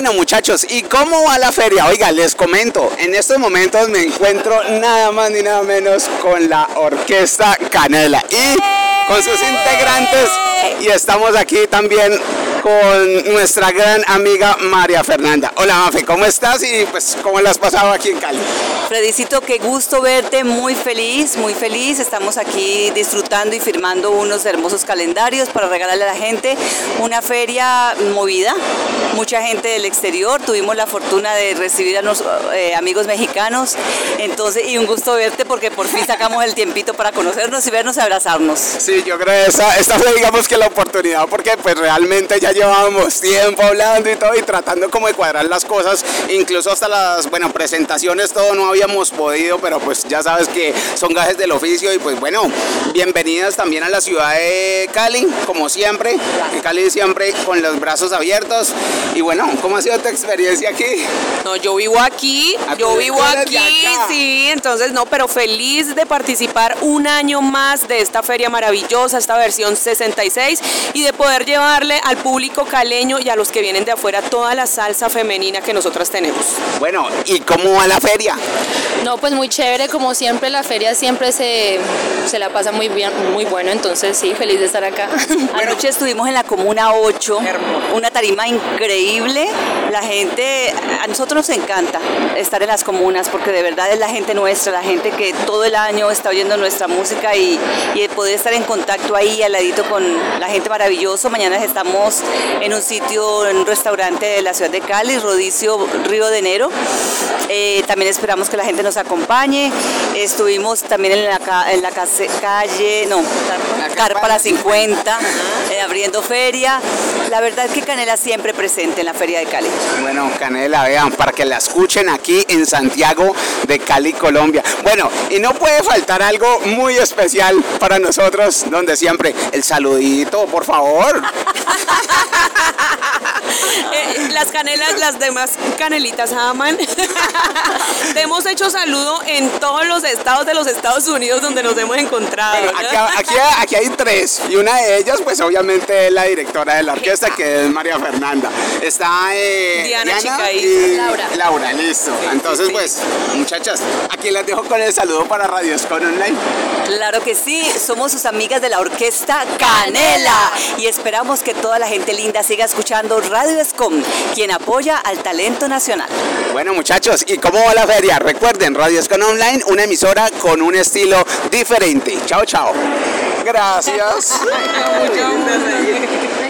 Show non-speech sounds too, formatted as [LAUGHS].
Bueno muchachos, ¿y cómo va la feria? Oiga, les comento, en estos momentos me encuentro nada más ni nada menos con la Orquesta Canela y con sus integrantes y estamos aquí también con nuestra gran amiga María Fernanda. Hola Mafe, ¿cómo estás y pues cómo la has pasado aquí en Cali? Fredicito, qué gusto verte, muy feliz, muy feliz. Estamos aquí disfrutando y firmando unos hermosos calendarios para regalarle a la gente una feria movida, mucha gente del exterior, tuvimos la fortuna de recibir a nuestros eh, amigos mexicanos, entonces y un gusto verte porque por fin sacamos el tiempito para conocernos y vernos y abrazarnos. Sí, yo creo que esta, esta fue digamos que la oportunidad porque pues realmente ya llevábamos tiempo hablando y todo y tratando como de cuadrar las cosas, incluso hasta las, bueno, presentaciones todo no habíamos podido, pero pues ya sabes que son gajes del oficio y pues bueno, bienvenidas también a la ciudad de Cali, como siempre, en Cali siempre con los brazos abiertos. Y bueno, ¿cómo ha sido tu experiencia aquí? No, yo vivo aquí, Ah, yo vivo aquí, sí, entonces no, pero feliz de participar un año más de esta feria maravillosa, esta versión 66 y de poder llevarle al público caleño y a los que vienen de afuera toda la salsa femenina que nosotras tenemos. Bueno, ¿y cómo va la feria? No, pues muy chévere, como siempre, la feria siempre se, se la pasa muy bien, muy bueno, entonces sí, feliz de estar acá. [LAUGHS] Anoche estuvimos en la Comuna 8, una tarima increíble. La gente, a nosotros nos encanta estar en las comunas porque de verdad es la gente nuestra, la gente que todo el año está oyendo nuestra música y, poder estar en contacto ahí al ladito con la gente maravilloso. Mañana estamos en un sitio, en un restaurante de la ciudad de Cali, Rodicio Río de Enero. Eh, también esperamos que la gente nos acompañe. Estuvimos también en la, en la case- calle, no, Carpa La 50, eh, abriendo feria. La verdad es que Canela siempre presente en la feria de Cali. Bueno, Canela, vean, para que la escuchen aquí en Santiago de Cali, Colombia. Bueno, y no puede faltar algo muy especial para nosotros, donde siempre el saludito, por favor. [LAUGHS] Eh, las canelas, las demás canelitas aman. [LAUGHS] Hecho saludo en todos los estados de los Estados Unidos donde nos hemos encontrado. Aquí, aquí- aquí hay tres, y una de ellas, pues obviamente es la directora de la orquesta, que es María Fernanda. Está eh, Diana Chicaí. y Laura. Laura, listo. Entonces, pues, muchachas, aquí las dejo con el saludo para Radio Escon Online. Claro que sí, somos sus amigas de la orquesta Canela y esperamos que toda la gente linda siga escuchando Radio Escom, quien apoya al talento nacional. Bueno muchachos, ¿y cómo va la feria? Recuerden, Radio Escon Online, una emisora con un estilo diferente. Chao, chao. Gracias. [LAUGHS]